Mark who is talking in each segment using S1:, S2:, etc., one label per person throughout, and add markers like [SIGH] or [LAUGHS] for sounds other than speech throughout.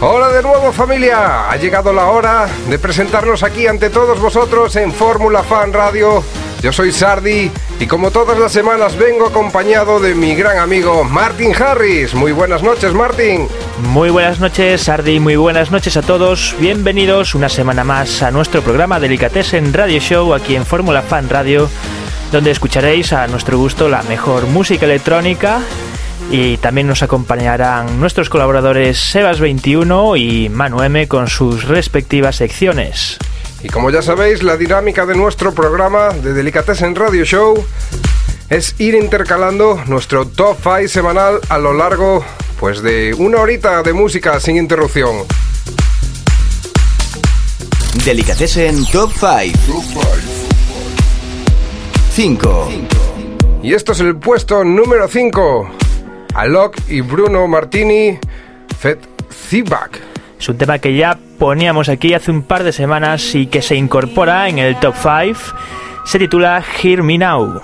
S1: Hola de nuevo familia, ha llegado la hora de presentarnos aquí ante todos vosotros en Fórmula Fan Radio. Yo soy Sardi y como todas las semanas vengo acompañado de mi gran amigo Martin Harris. Muy buenas noches Martin.
S2: Muy buenas noches, Sardi, muy buenas noches a todos. Bienvenidos una semana más a nuestro programa Delicatessen Radio Show aquí en Fórmula Fan Radio, donde escucharéis a nuestro gusto la mejor música electrónica y también nos acompañarán nuestros colaboradores Sebas21 y Manu M con sus respectivas secciones.
S1: Y como ya sabéis, la dinámica de nuestro programa de Delicatessen Radio Show es ir intercalando nuestro top 5 semanal a lo largo pues de una horita de música sin interrupción.
S3: Delicatessen Top 5. 5.
S1: Y esto es el puesto número 5. Alok y Bruno Martini, Fet Feedback.
S2: Es un tema que ya poníamos aquí hace un par de semanas y que se incorpora en el top 5. Se titula Hear Me Now.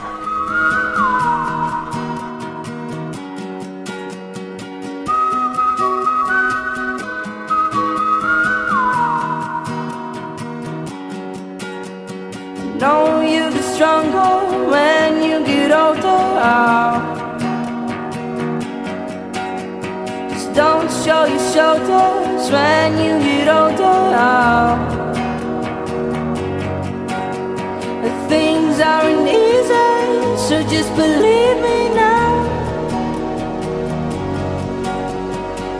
S4: know you get show your shoulders when you get older. Things aren't easy, so just believe me now.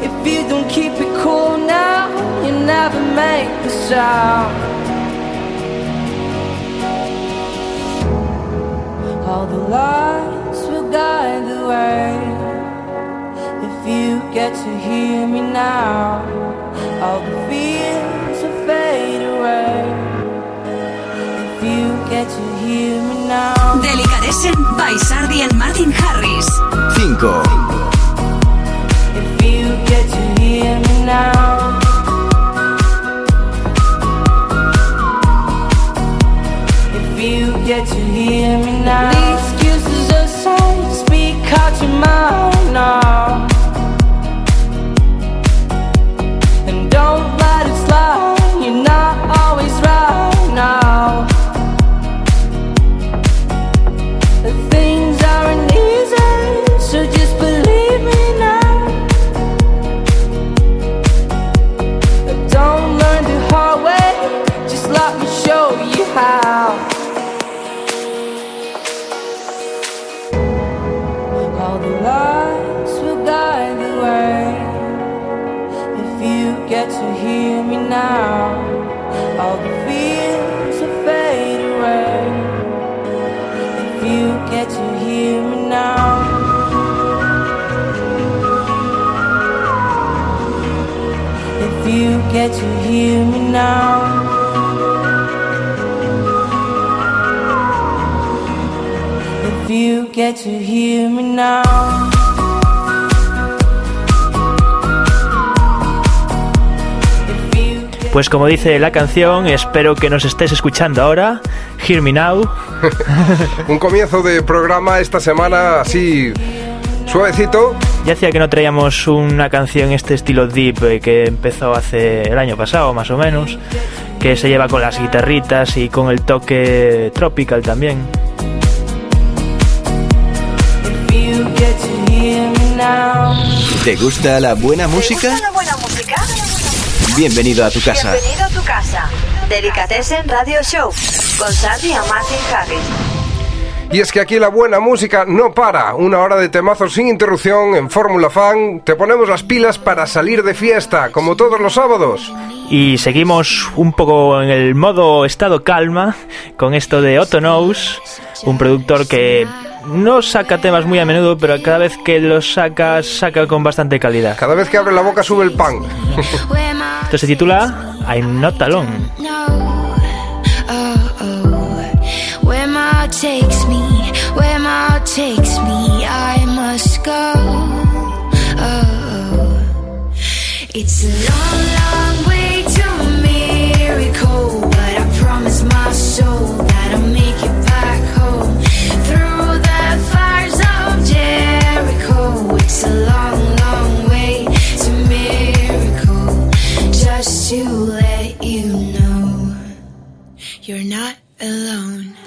S4: If you don't keep it cool now, you never make the sound. All the lights will guide the way. If you get to hear me now, all the fears will fade away. If you get to hear me now,
S5: Delicatessen by Sardi and Martin Harris.
S3: 5.
S4: if you get to hear me now. If you get to hear me now. If you get to hear me now. If you get
S2: Pues como dice la canción, espero que nos estés escuchando ahora. Hear Me Now. [LAUGHS]
S1: Un comienzo de programa esta semana así suavecito.
S2: Ya hacía que no traíamos una canción este estilo deep eh, que empezó hace el año pasado más o menos, que se lleva con las guitarritas y con el toque tropical también.
S3: ¿Te gusta la buena música?
S5: la buena música?
S3: Bienvenido a tu casa.
S5: Bienvenido a tu casa. Delicatessen Radio Show con Sardi and Martin Harris.
S1: Y es que aquí la buena música no para. Una hora de temazos sin interrupción en Fórmula Fan. Te ponemos las pilas para salir de fiesta, como todos los sábados.
S2: Y seguimos un poco en el modo estado calma con esto de Otto Knows, un productor que no saca temas muy a menudo, pero cada vez que los saca, saca con bastante calidad.
S1: Cada vez que abre la boca sube el pan.
S2: Esto se titula I'm Not Alone.
S6: No, oh, oh. Takes me, where my heart takes me, I must go. Oh. It's a long, long way to a miracle, but I promise my soul that I'll make it back home. Through the fires of Jericho, it's a long, long way to miracle. Just to let you know, you're not alone.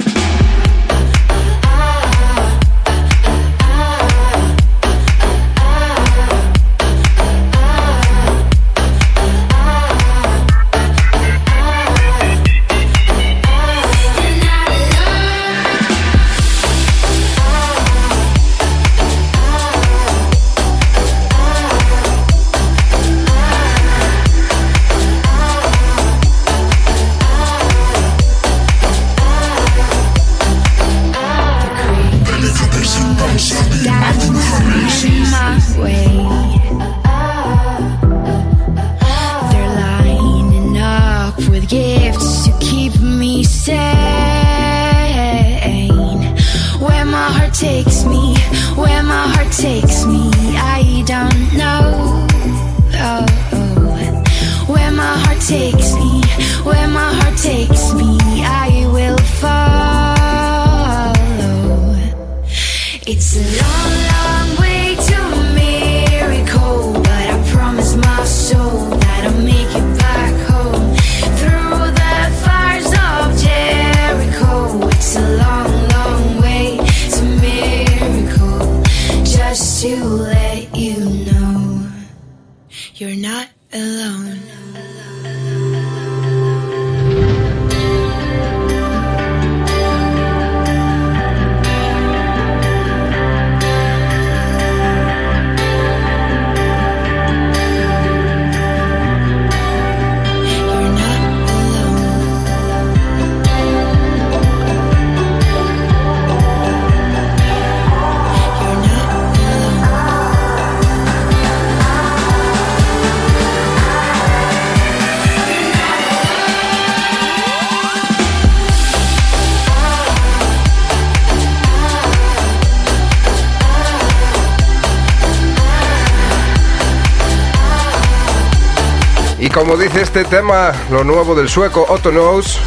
S1: Como dice este tema, lo nuevo del sueco Otto Knows,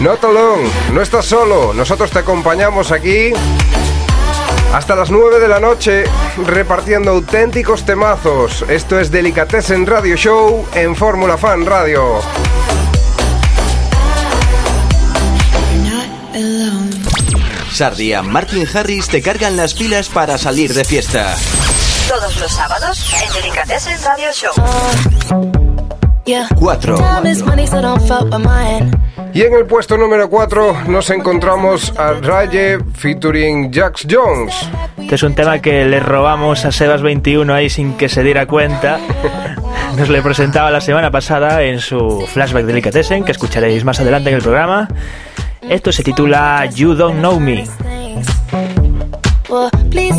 S1: Not alone, no estás solo, nosotros te acompañamos aquí hasta las 9 de la noche repartiendo auténticos temazos. Esto es Delicatessen Radio Show en Fórmula Fan Radio.
S6: You're not alone.
S3: Sardi y Martin Harris te cargan las pilas para salir de fiesta.
S5: Todos los sábados en Delicatessen Radio Show.
S6: Yeah.
S3: 4.
S6: Time is money, so don't fuck with mine.
S1: Y en el puesto número 4 nos encontramos a Raye featuring Jax Jones.
S2: Este es un tema que le robamos a Sebas21 ahí sin que se diera cuenta. [LAUGHS] Nos le presentaba la semana pasada en su flashback Delicatessen, que escucharéis más adelante en el programa. Esto se titula You Don't Know Me.
S6: Well, please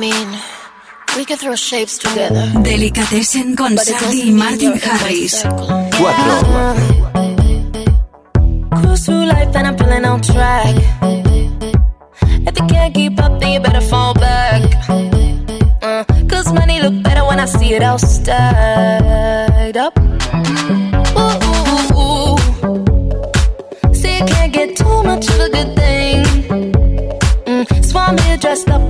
S6: mean, we could throw shapes together.
S7: Delicatessen con
S6: but
S7: Sardi y Martin
S6: you're in my
S7: Harris.
S3: 4.
S6: Cruise through life and I'm feeling on track. If you can't keep up, then you better fall back. Uh, Cause money look better when I see it all stacked up. Ooh, ooh, ooh, ooh. See, you can't get too much of a good thing. Mm, so I'm here
S8: dressed up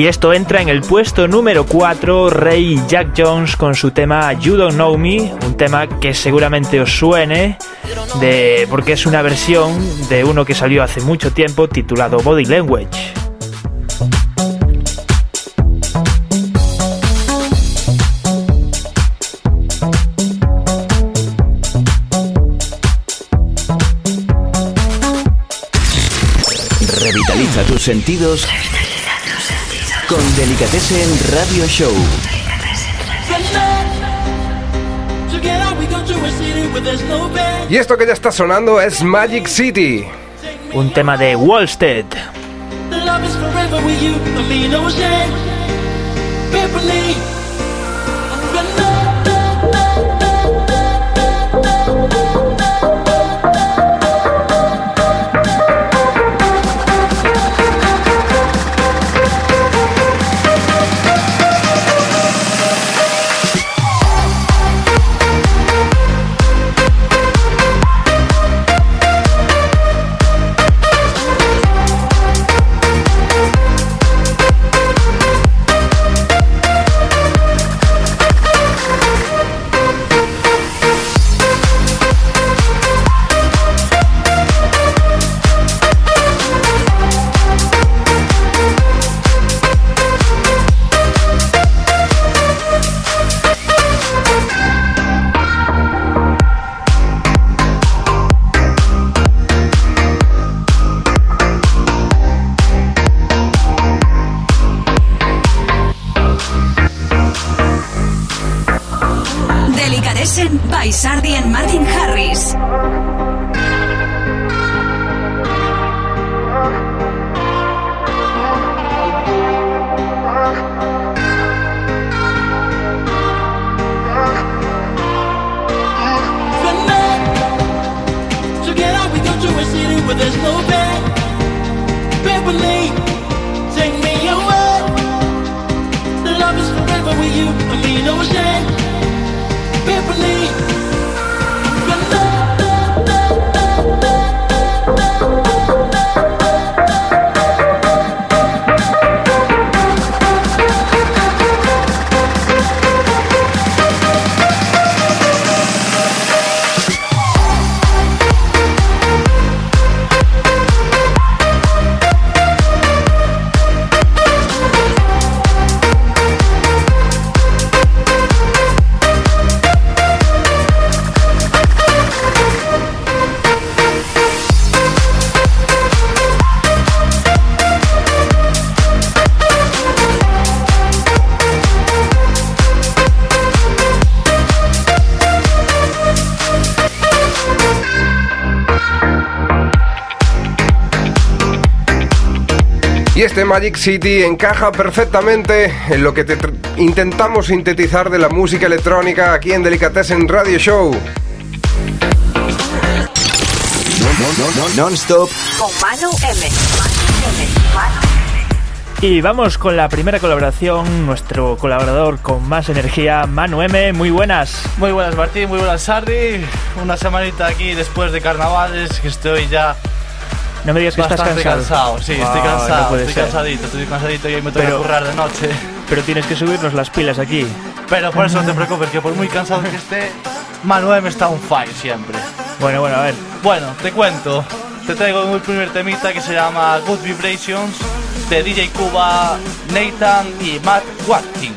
S2: Y esto entra en el puesto número 4, Ray Jack Jones con su tema You Don't Know Me, un tema que seguramente os suene, de, porque es una versión de uno que salió hace mucho tiempo titulado Body Language.
S3: Revitaliza tus sentidos con Delicatessen Radio Show.
S1: Y esto que ya está sonando es Magic City.
S2: Un tema de Wallstead.
S1: Este Magic City encaja perfectamente en lo que te intentamos sintetizar de la música electrónica aquí en Delicatessen Radio Show.
S3: Non-stop.
S5: Con Manu M.
S2: Y vamos con la primera colaboración, nuestro colaborador con más energía, Manu M. Muy buenas.
S9: Muy buenas Martín, muy buenas Sardi. Una semanita aquí después de carnavales que estoy ya
S2: No me digas que estás cansado.
S9: cansado. Sí,
S2: Wow,
S9: estoy cansado, estoy
S2: ser.
S9: cansadito, estoy cansadito y hoy me toca
S2: Pero-
S9: currar de noche.
S2: Pero tienes que subirnos las pilas aquí.
S9: Pero por eso no te preocupes, que por muy cansado que esté, Manuel me está on fire siempre.
S2: Bueno, bueno, a ver.
S9: Bueno, te cuento. Te traigo el primer temita que se llama Good Vibrations de DJ Cuba, Nathan y Matt Watkins.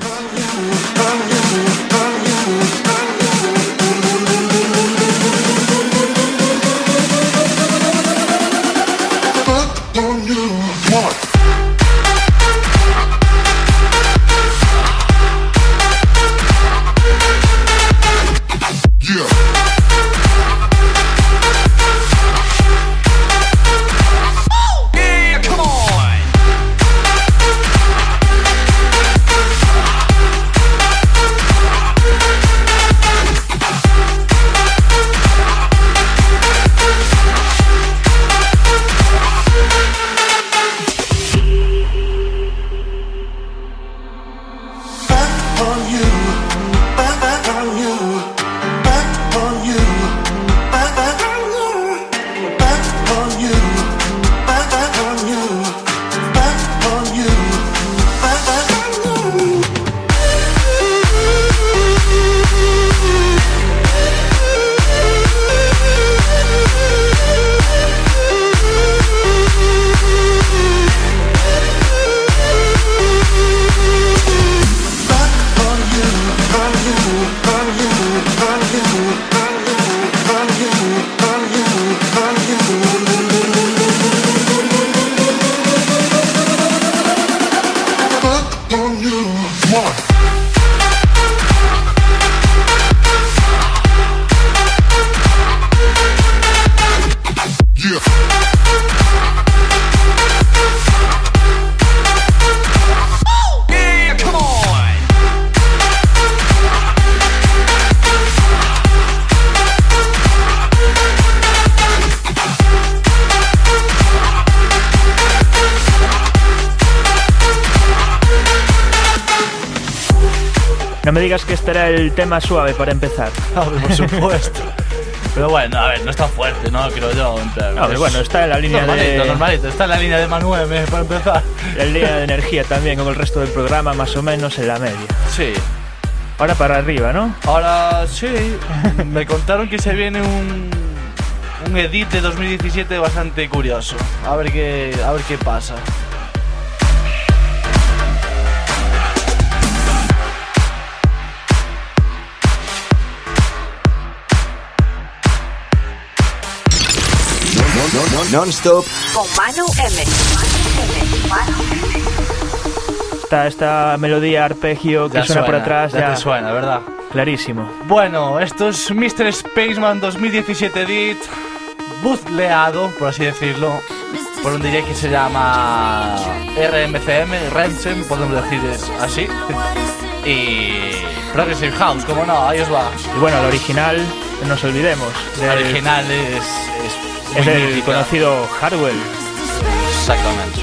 S2: Tema suave para empezar.
S9: Hombre, [LAUGHS] por supuesto. Pero bueno, a ver, no es tan fuerte, ¿no? Creo yo. en plan,
S2: No, pero
S9: es
S2: bueno, está en la línea
S9: normalito,
S2: de-
S9: normalito. Está en la línea de Manuel, eh, para empezar.
S2: La línea de energía también con el resto del programa, más o menos en la media.
S9: Sí.
S2: Ahora para arriba, ¿no?
S9: Ahora sí, me contaron que se viene un, un edit de 2017 bastante curioso. A ver qué, a ver qué pasa.
S3: Non-stop.
S5: Con Manu M.
S2: Está esta melodía arpegio que
S9: Ya
S2: suena, por atrás,
S9: ya
S2: ya,
S9: te suena, ¿verdad?
S2: clarísimo.
S9: Bueno, esto es Mr. Spaceman 2017 edit, buzleado, por así decirlo, por un DJ que se llama RMCM, Remsen, podemos decir así. Y Progressive House, como no, ahí os va.
S2: Y bueno, el original, no nos olvidemos.
S9: El original es, es,
S2: es el conocido Hardwell.
S9: Exactamente.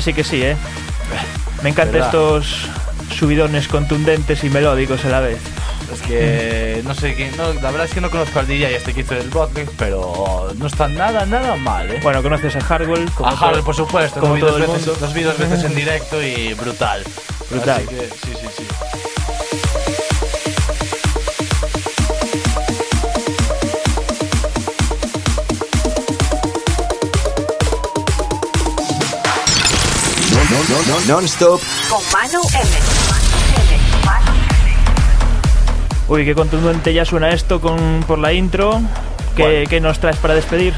S2: Ahora sí que sí, ¿eh? Me encantan
S9: ¿Verdad?
S2: estos subidones contundentes y melódicos a la vez.
S9: Es que no sé quién. No, la verdad es que no conozco al DJ este que hizo el pero no está nada, nada mal, ¿eh?
S2: Bueno, conoces a Hardwell. como
S9: a
S2: todo-
S9: por supuesto,
S2: como
S9: los vi, dos veces,
S2: mundo.
S9: los vi dos veces en directo y brutal.
S2: Brutal.
S9: Así que, sí, sí,
S3: non-stop.
S5: Con Manu M.
S2: Uy, qué contundente ya suena esto con, por la intro. ¿Qué,
S9: Bueno.
S2: qué nos traes para despedir?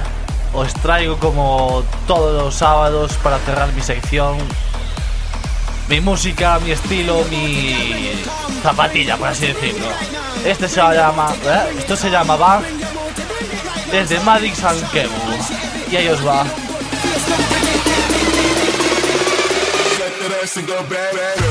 S9: Os traigo como todos los sábados para cerrar mi sección. Mi música, mi estilo, mi zapatilla, por así decirlo. Este se llama. ¿eh? Esto se llama Bang. Desde Madix and Kebu. Y ahí os va.
S10: ass and go back. back.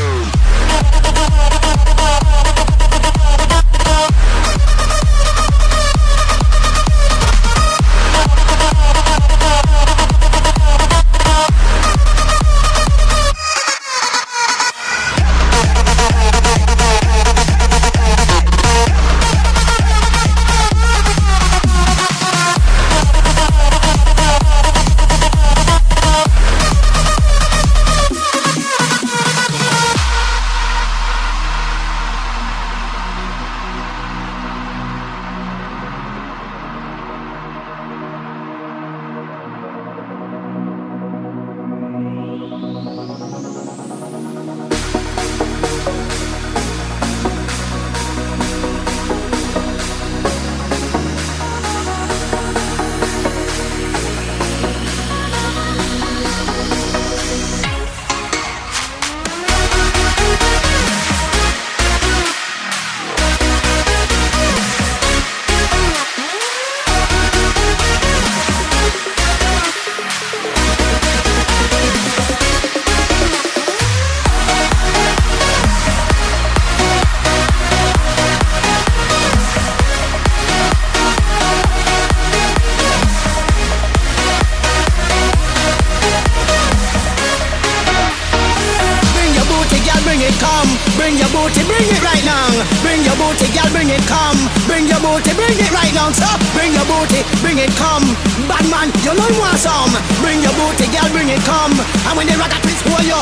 S10: And when the rock at twist, hold you.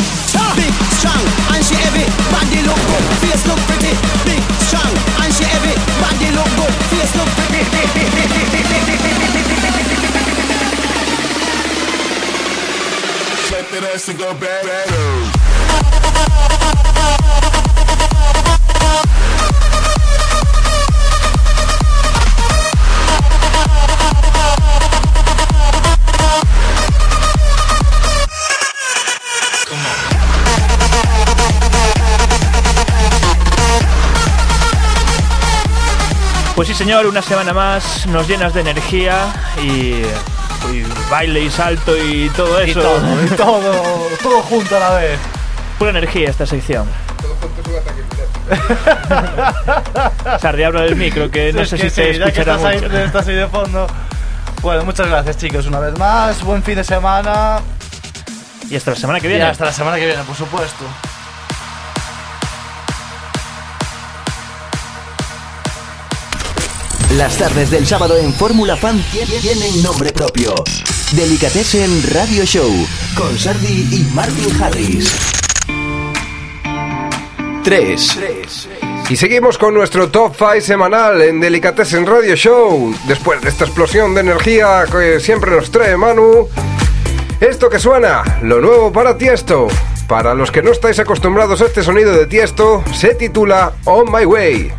S10: Big, strong, and she heavy. Body look good, face look pretty. Big, strong, and she heavy. Body look good, face look pretty.
S11: Let that ass go bad, bad.
S2: Señor, una semana más nos llenas de energía y, y baile y salto y todo
S9: Y
S2: eso.
S9: todo, y todo, todo junto a la vez.
S2: Pura energía esta sección.
S1: Todo junto es un ataque [LAUGHS] epiléptico.
S2: Sardi, habla del micro, que no
S9: Es
S2: sé
S9: que
S2: si te
S9: sí, ya que ahí,
S2: mucho.
S9: estás ahí de fondo. Bueno, muchas gracias chicos, una vez más. Buen fin de semana.
S2: Y hasta la semana que
S9: Y
S2: viene.
S9: hasta la semana que viene, por supuesto.
S3: Las tardes del sábado en Fórmula Fan tie- tienen nombre propio. Delicatessen Radio Show con Sardi y Martin Harris. 3.
S1: Y seguimos con nuestro top 5 semanal en Delicatessen Radio Show. Después de esta explosión de energía que siempre nos trae Manu, esto que suena, lo nuevo para Tiesto. Para los que no estáis acostumbrados a este sonido de Tiesto, se titula On My Way.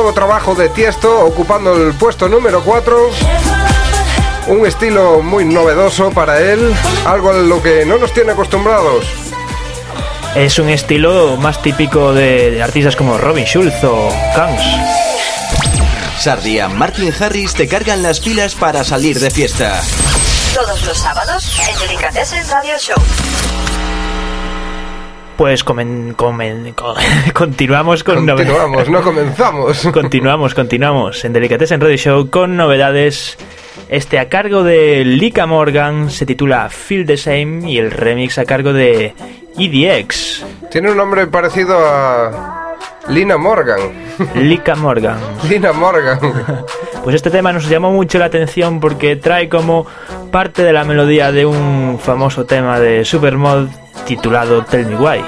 S1: Nuevo trabajo de Tiesto ocupando el puesto número 4. Un estilo muy novedoso para él, algo a lo que no nos tiene acostumbrados.
S2: Es un estilo más típico de, de artistas como Robin Schulz o Kans.
S3: Sardia, Martin Harris te cargan las pilas para salir de fiesta.
S5: Todos los sábados en Delicatessen Radio Show.
S2: Pues comen- comen- co- [LAUGHS] continuamos con
S1: Continuamos, no comenzamos. [LAUGHS]
S2: continuamos, continuamos en Delicatessen Radio Show con novedades. Este a cargo de Lika Morgan se titula Feel the Same y el remix a cargo de EDX.
S1: Tiene un nombre parecido a Lina Morgan.
S2: Lika Morgan. [LAUGHS]
S1: Lina Morgan.
S2: Pues este tema nos llamó mucho la atención porque trae como parte de la melodía de un famoso tema de Supermod titulado Tell Me Why.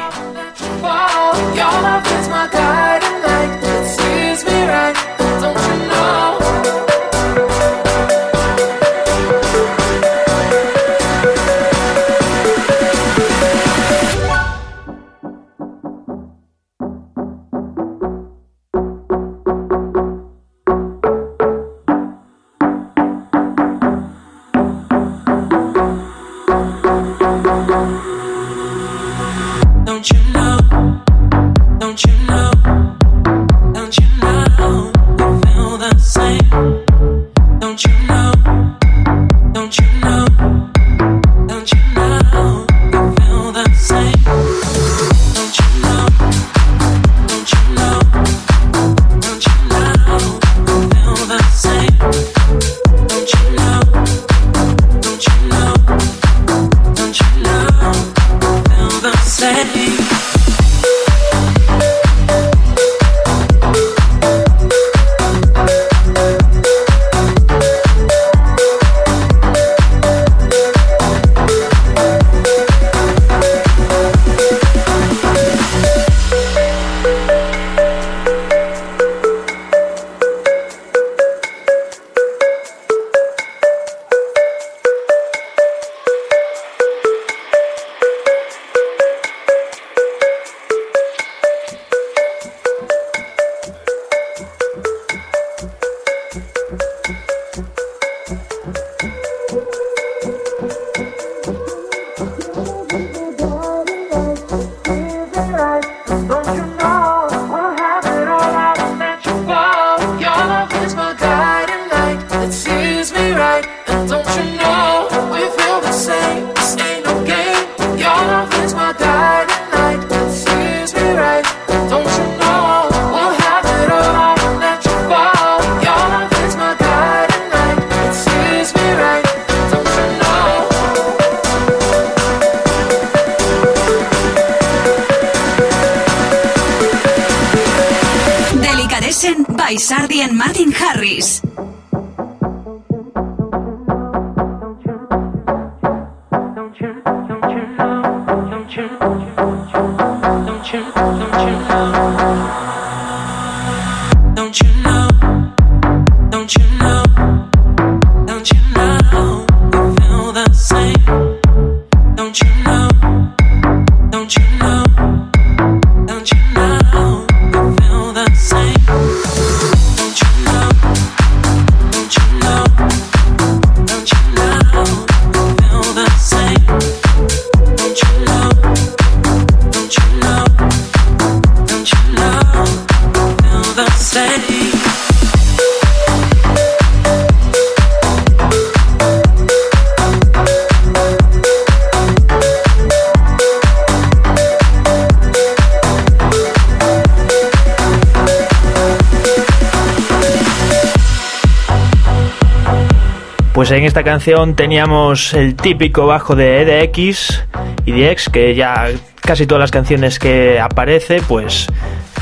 S2: Esta canción teníamos el típico bajo de EDX y DX, que ya casi todas las canciones que aparece, pues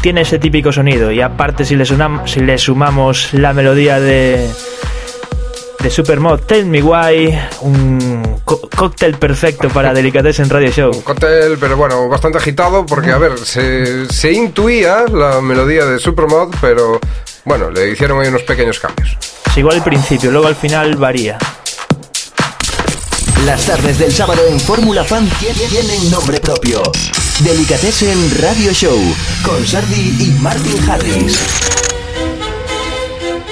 S2: tiene ese típico sonido. Y aparte, si le, sunam- si le sumamos la melodía de, de Supermod Tell Me Why, un cóctel perfecto para Delicatessen Radio Show.
S1: Un cóctel, pero bueno, bastante agitado porque, a ver, se, se intuía la melodía de Supermod, pero bueno, le hicieron ahí unos pequeños cambios.
S2: Es igual al principio, luego al final varía.
S3: Las tardes del sábado en Fórmula Fan tie- tienen nombre propio. Delicatessen Radio Show con Sardi y Martin Harris.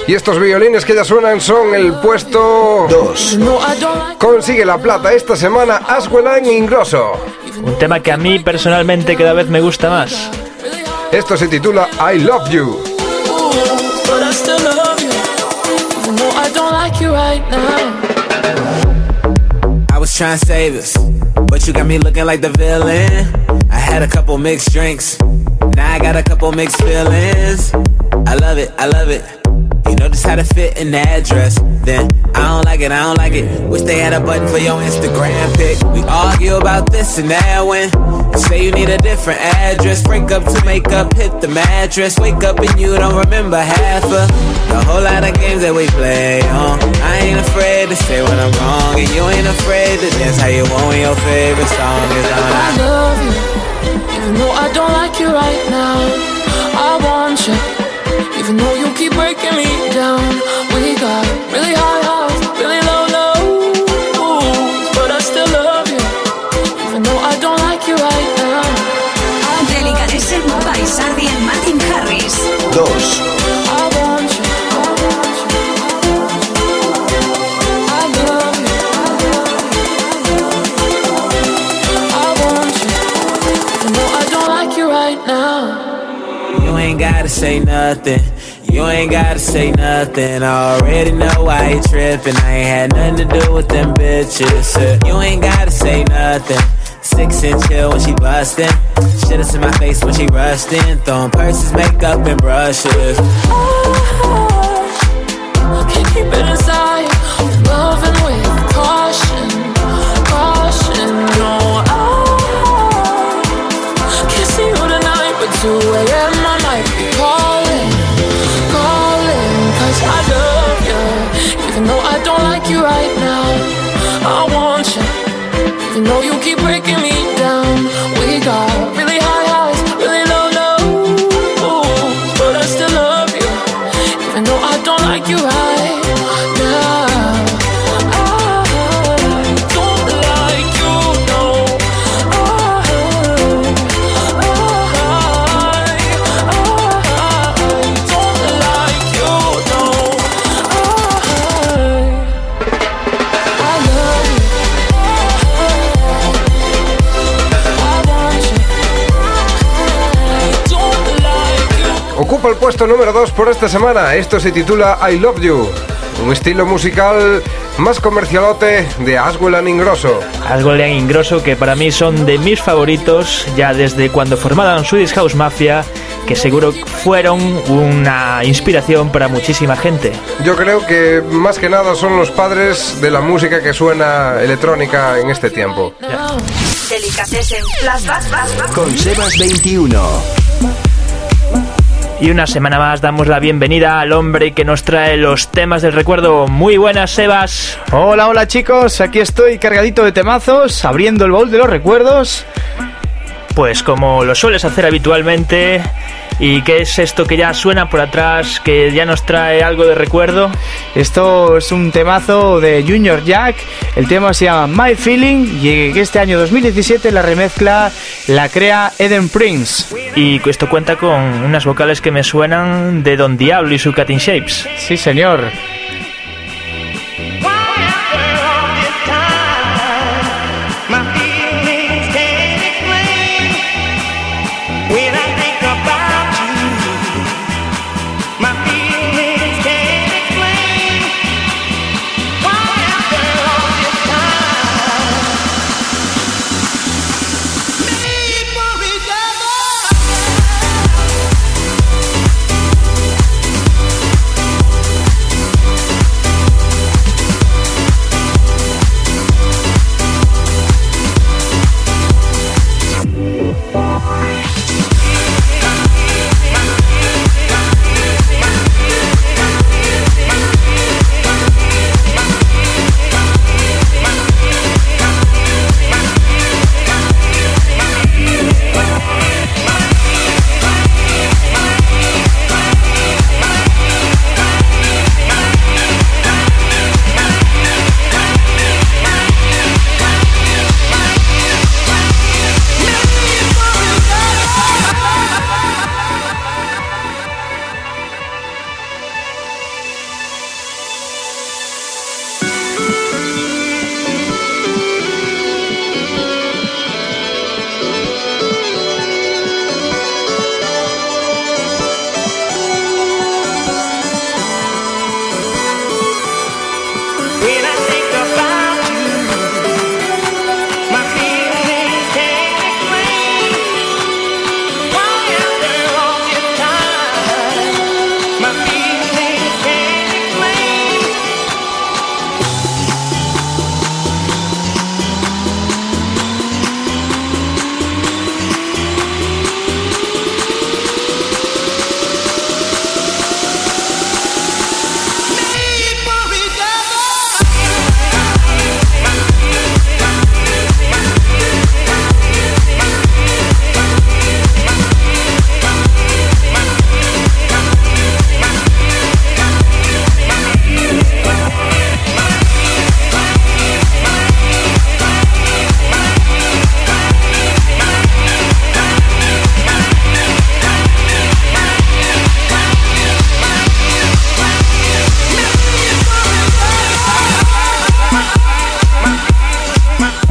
S1: Y estos violines que ya suenan son el puesto 2. Consigue la plata esta semana Aswell Ingrosso.
S2: Un tema que a mí personalmente cada vez me gusta más.
S1: Esto se titula I Love You.
S12: But I
S13: was trying to save us, but you got me looking like the villain. I had a couple mixed drinks, now I got a couple mixed feelings. I love it, I love it. You know just how to fit in the address. Then I don't like it, I don't like it. Wish they had a button for your Instagram pic. We argue about this and that when you say you need a different address. Break up to make up, hit the mattress. Wake up and you don't remember half of the whole lot of games that we play on. I ain't afraid to say when I'm wrong, and you ain't afraid to dance how you want when your favorite song is on.
S12: I love you. Even though I don't like you right now. I want you. Even though you keep breaking me down. We got really high highs, really low lows. But I still love you. Even though I don't like you right now.
S7: Delicatessen by Sardi and Martin Harris.
S3: 2.
S12: I want you. I love you. I want you. Even though I don't like you right now.
S13: You ain't gotta say nothing. Ain't gotta say nothing. I already know why you trippin'. I ain't had nothing to do with them bitches. You ain't gotta say nothing. Six inch chill when she bustin'. Shit is in my face when she rushed in. Throwing purses, makeup, and brushes.
S12: Oh, Can't keep it inside. Don't like you right
S1: puesto número 2 por esta semana. Esto se titula I Love You. Un estilo musical más comercialote de Aswell and Ingrosso.
S2: Asgol y Ingrosso, que para mí son de mis favoritos ya desde cuando formaron Swedish House Mafia, que seguro fueron una inspiración para muchísima gente.
S1: Yo creo que más que nada son los padres de la música que suena electrónica en este tiempo.
S5: Delicatessen Flashback.
S3: Con Sebas 21.
S2: Y una semana más damos la bienvenida al hombre que nos trae los temas del recuerdo. Muy buenas, Sebas.
S14: Hola, hola chicos, aquí estoy cargadito de temazos, abriendo el baúl de los recuerdos.
S2: Pues como lo sueles hacer habitualmente, ¿y qué es esto que ya suena por atrás, que ya nos trae algo de recuerdo?
S14: Esto es un temazo de Junior Jack, el tema se llama My Feeling y que este año 2017 la remezcla la crea Eden Prince.
S2: Y esto cuenta con unas vocales que me suenan de Don Diablo y su Cutting Shapes.
S14: Sí, señor.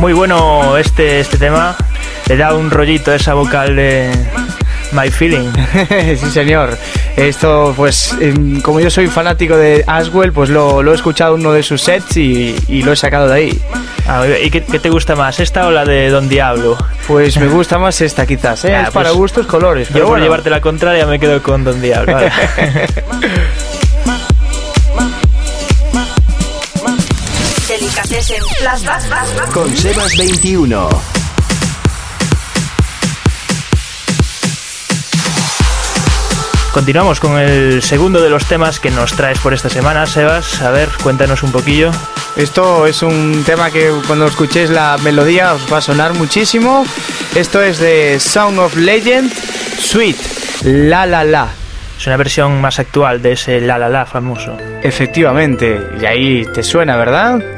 S2: Muy bueno este, este tema. Le da un rollito a esa vocal de My Feeling. [LAUGHS]
S14: sí, señor. Esto, pues, em, como yo soy fanático de Aswell, pues lo, lo he escuchado en uno de sus sets y, y lo he sacado de ahí.
S2: Ah, ¿Y qué, qué te gusta más, esta o la de Don Diablo?
S14: Pues me gusta más esta, quizás, ¿eh? [LAUGHS]
S2: Ah,
S14: es para
S2: pues
S14: gustos colores.
S2: Yo
S14: Pero
S2: por
S14: bueno.
S2: llevarte la contraria me quedo con Don Diablo. vale. [LAUGHS]
S5: Flashback.
S3: Con Sebas 21.
S2: Continuamos con el segundo de los temas que nos traes por esta semana, Sebas. A ver, cuéntanos un poquillo.
S14: Esto es un tema que cuando escuchéis la melodía os va a sonar muchísimo. Esto es de Sound of Legend, Sweet, La La La.
S2: Es una versión más actual de ese La La La famoso.
S14: Efectivamente, y ahí te suena, ¿verdad?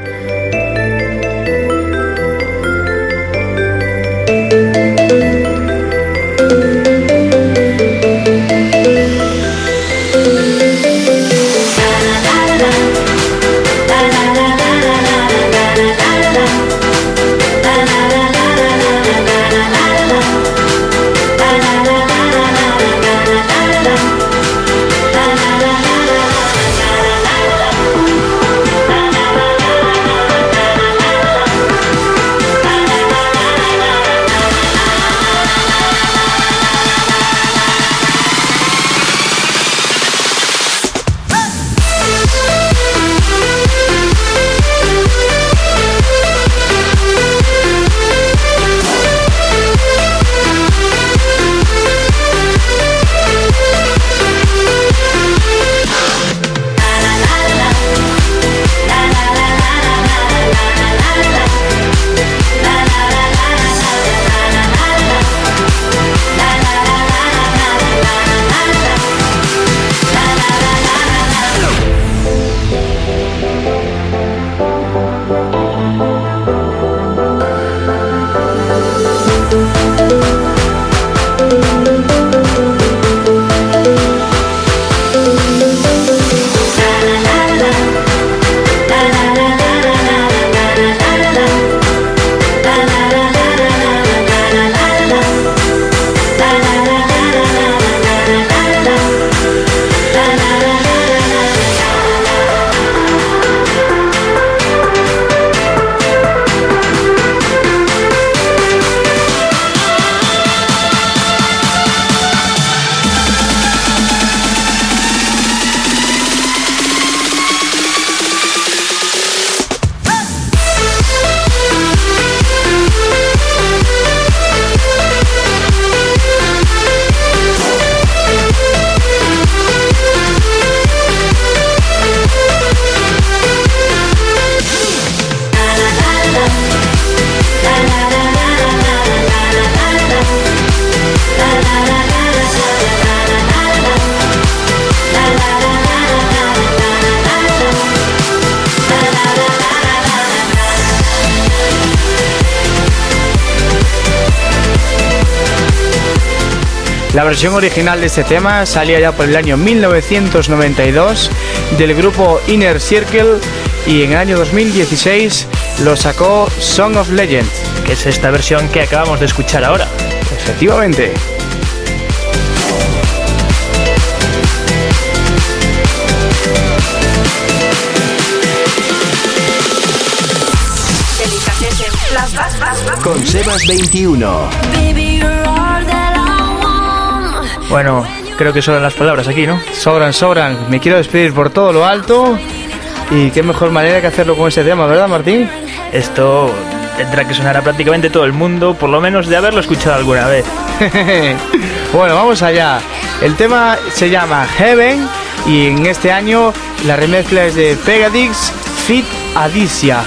S15: La
S16: versión original de este tema salía ya por el año 1992 del grupo Inner Circle y en el año 2016 lo sacó Song of Legend.
S2: Que es esta versión que acabamos de escuchar ahora.
S16: Efectivamente.
S3: Con Sebas 21.
S2: Bueno, creo que sobran las palabras aquí, ¿no?
S16: Sobran, sobran. Me quiero despedir por todo lo alto. Y qué mejor manera que hacerlo con este tema, ¿verdad, Martín?
S2: Esto tendrá que sonar a prácticamente todo el mundo, por lo menos de haberlo escuchado alguna vez. [LAUGHS]
S16: bueno, vamos allá. El tema se llama Heaven y en este año la remezcla es de Pegadix Fit Adicia.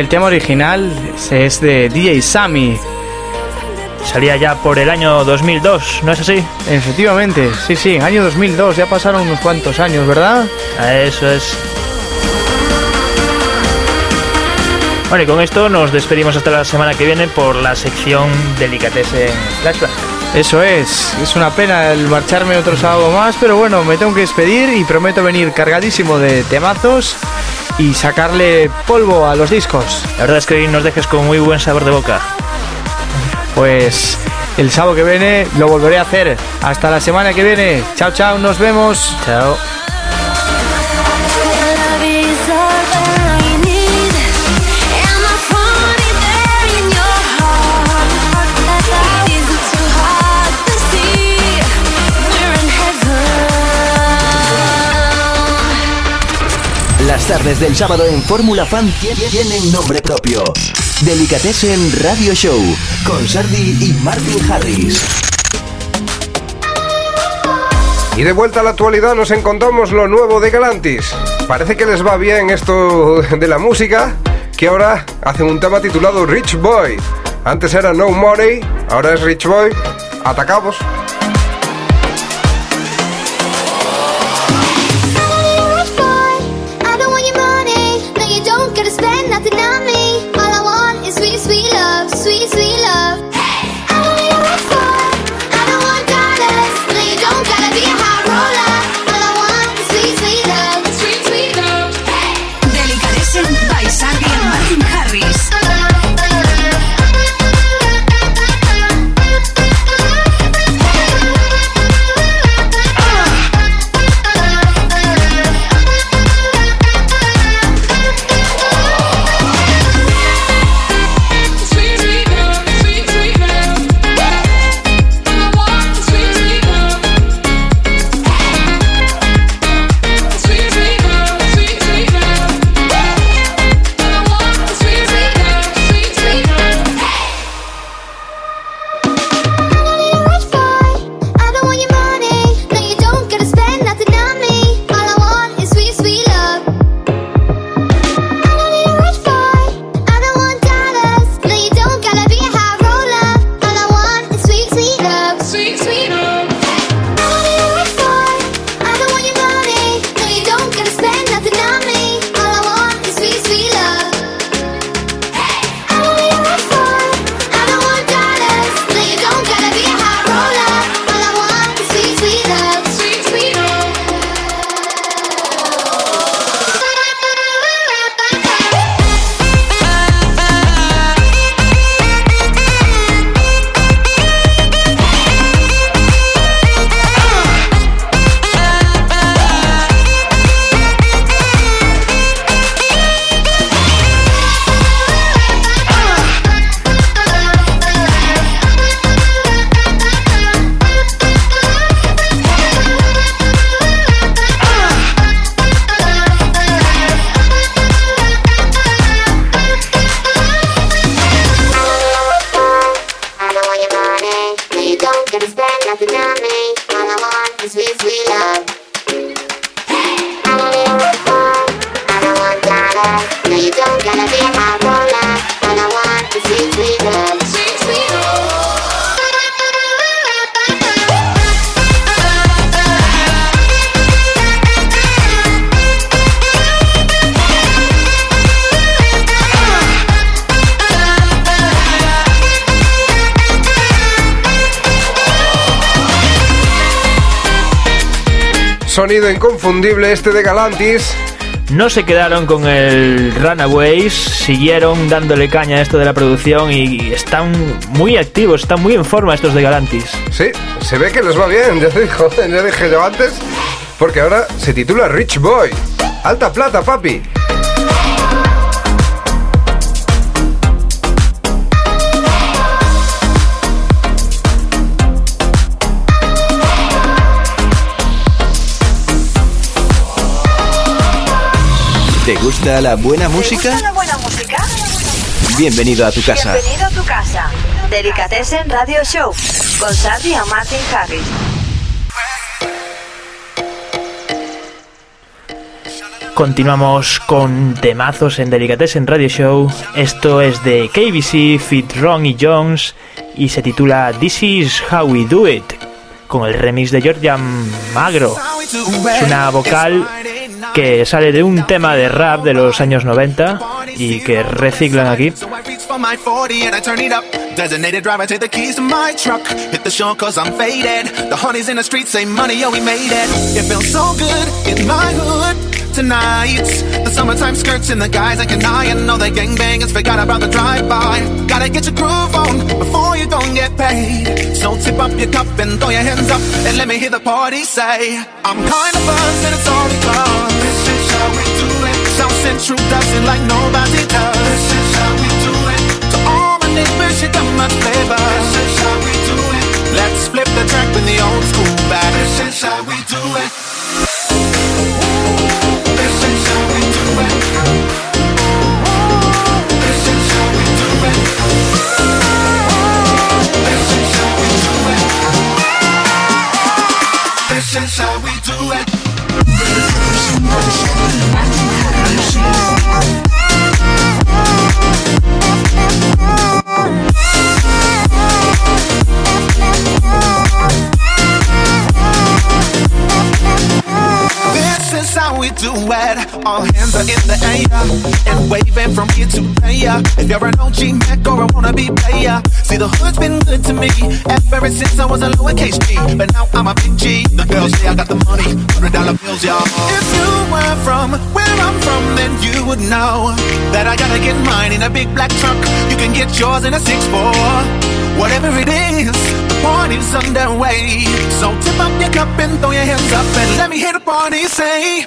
S16: El tema original es de DJ Sammy.
S2: Salía ya por el año 2002, ¿no es así?
S16: Efectivamente, sí, sí, año 2002, ya pasaron unos cuantos años, ¿verdad?
S2: Eso es. Bueno, y con esto nos despedimos hasta la semana que viene por la sección Delicatessen Flashback.
S16: Eso es, es una pena el marcharme otro sábado más, pero bueno, me tengo que despedir y prometo venir cargadísimo de temazos y sacarle polvo a los discos.
S2: La verdad es que hoy nos dejes con muy buen sabor de boca.
S16: Pues el sábado que viene lo volveré a hacer. Hasta la semana que viene. Chao, chao, nos vemos.
S2: Chao.
S3: Tardes del sábado en Fórmula Fan tie- tienen nombre propio. Delicatessen Radio Show con Sardi y Martin Harris.
S1: Y de vuelta a la actualidad nos encontramos lo nuevo de Galantis. Parece que les va bien esto de la música, que ahora hacen un tema titulado Rich Boy. Antes era No Money, ahora es Rich Boy. Atacamos.
S17: sweet love, sweet, sweet.
S1: Inconfundible este de Galantis.
S2: No se quedaron con el Runaways, siguieron dándole caña a esto de la producción y están muy activos, están muy en forma estos de Galantis.
S1: Sí, se ve que les va bien, ya dijo, [LAUGHS] ya dije yo antes, porque ahora se titula Rich Boy. Alta plata, papi.
S3: ¿Te gusta la buena música?
S5: la buena música?
S3: Bienvenido a tu casa.
S5: Bienvenido a tu casa. Delicatessen Radio Show con Sandy y Martin Harris.
S2: Continuamos con temazos en Delicatessen Radio Show. Esto es de KBC, Fit Ron y Jones y se titula This is How We Do It con el remix de Georgia Magro. Es una vocal que sale de un tema de rap de los años 90 y que reciclan aquí.
S18: for my 40 and I turn it up. Designated driver, take the keys to my truck. Hit the show cause I'm faded. The honeys in the streets say money, yo, we made it. It feels so good in my hood tonight. The summertime skirts and the guys I can eye and know they gangbangers forgot about the drive-by. Gotta get your groove on before you don't get paid. So tip up your cup and throw your hands up and let me hear the party say, I'm kinda buzzed and it's all because Central does it like nobody does. This is how we do it. To all my neighbors, you got much flavor. This is how we do it. Let's flip the track with the old school back. This is how we do it. This is how we do it. This is how we do it. This is how we do it. This is how we do it. This we do it. All hands are in the air and waving from here to there. If you're an OG Mac or a wannabe player, see the hood's been good to me ever since I was a lowercase G. But now I'm a big G. The girls say I got the money, hundred dollar bills, y'all. If you were from where I'm from, then you would know that I gotta get mine in a big black truck. You can get yours in a six four. Whatever it is, the party's underway. So tip up your cup and throw your hands up and let me hear the party say,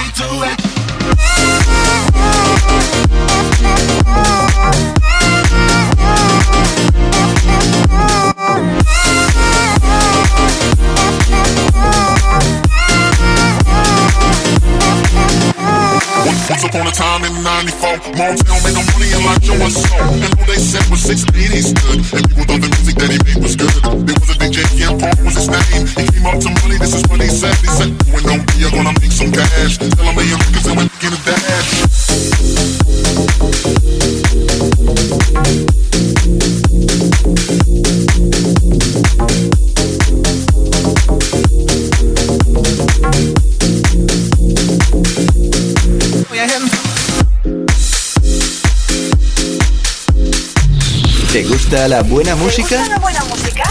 S11: Once upon a time in 94, Motown made no money and like Joe and Soul. And who they said was six he stood. And people thought the music that he made was good. There was a DJ, Ken Park was his name. He came up to money, this is what he said. He said, when don't be, you're gonna make some cash. Tell him million niggas and we're getting a.
S18: Throw your hands
S3: ¿Te gusta la buena
S5: ¿Te
S3: música?
S5: gusta la buena música?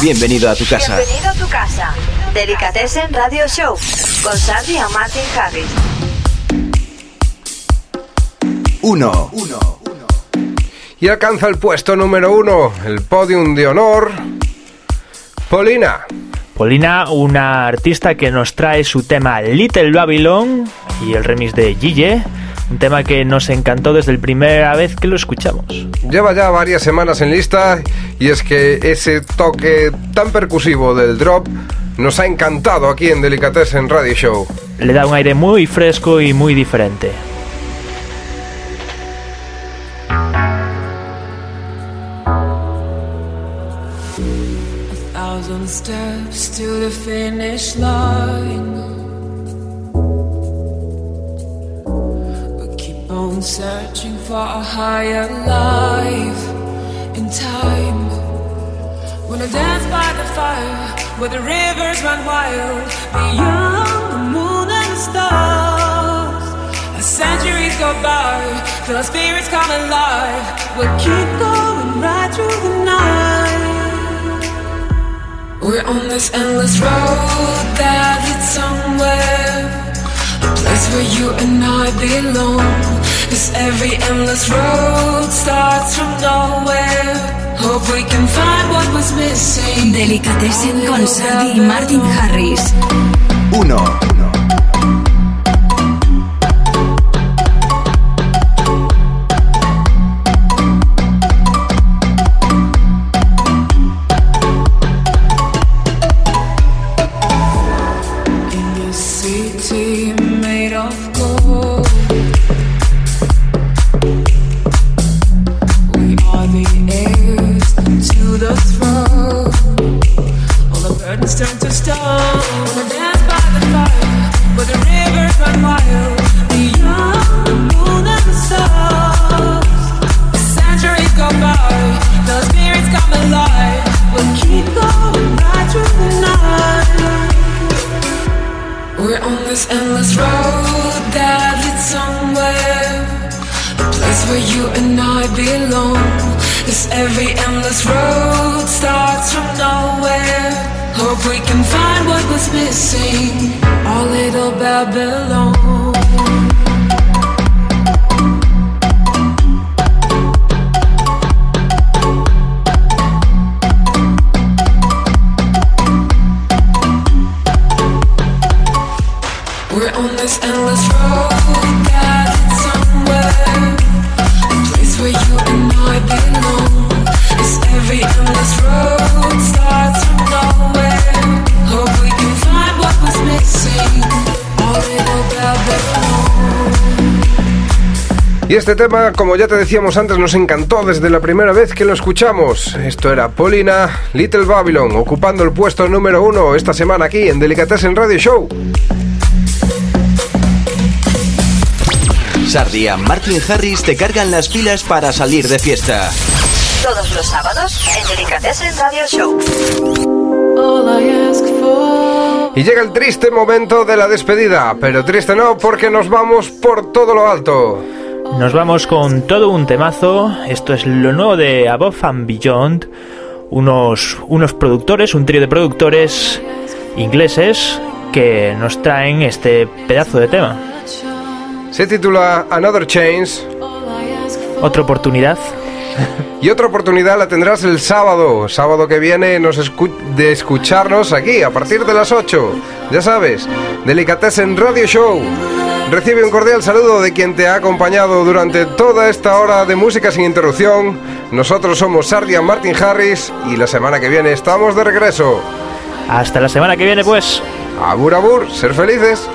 S3: Bienvenido a tu casa.
S5: Bienvenido a tu casa. Delicatessen Radio Show con Sandy y Martin Harris.
S3: Uno.
S1: Y alcanza el puesto número uno, el podium de honor, Polina.
S2: Polina, una artista que nos trae su tema Little Babylon y el remix de Gille, un tema que nos encantó desde la primera vez que lo escuchamos.
S1: Lleva ya varias semanas en lista y es que ese toque tan percusivo del drop nos ha encantado aquí en Delicatessen Radio Show.
S2: Le da un aire muy fresco y muy diferente.
S12: Steps to the finish line. We keep on searching for a higher life in time. When I dance by the fire, where the rivers run wild, beyond the moon and the stars. As centuries go by, feel our spirits come alive. We'll keep going right through the night. We're on this endless road that leads somewhere. A place where you and I belong. Cause every endless road starts from nowhere. Hope we can find what was missing.
S7: Delicatessen con Sardi y Martin Harris.
S3: 1.
S1: Este tema, como ya te decíamos antes, nos encantó desde la primera vez que lo escuchamos. Esto era Polina Little Babylon, ocupando el puesto número uno esta semana aquí en Delicatessen Radio Show.
S3: Sardi y Martin Harris te cargan las pilas para salir de fiesta.
S5: Todos los sábados en Delicatessen Radio Show.
S12: All I ask for.
S1: Y llega el triste momento de la despedida, pero triste no porque nos vamos por todo lo alto.
S2: Nos vamos con todo un temazo. Esto es lo nuevo de Above and Beyond. Unos, unos productores, un trío de productores ingleses que nos traen este pedazo de tema.
S1: Se titula Another Change
S2: Otra oportunidad. [LAUGHS]
S1: y otra oportunidad la tendrás el sábado, sábado que viene nos escu- de escucharnos aquí a partir de las 8. Ya sabes, Delicatessen Radio Show. Recibe un cordial saludo de quien te ha acompañado durante toda esta hora de música sin interrupción. Nosotros somos Sardia Martin Harris y la semana que viene estamos de regreso.
S2: Hasta la semana que viene, pues.
S1: Abur abur, ser felices.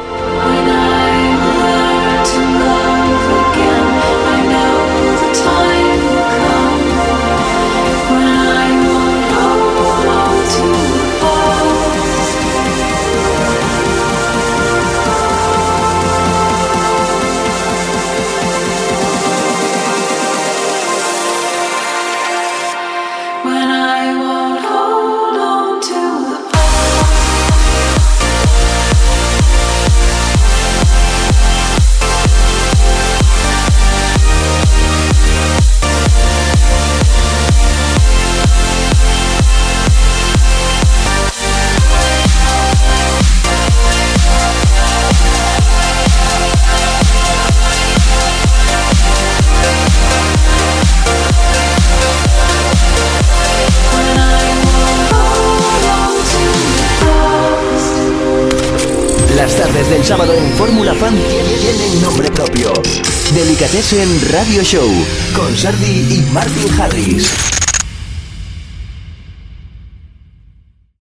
S3: Delicatessen Radio Show con Sardi y Martin Harris.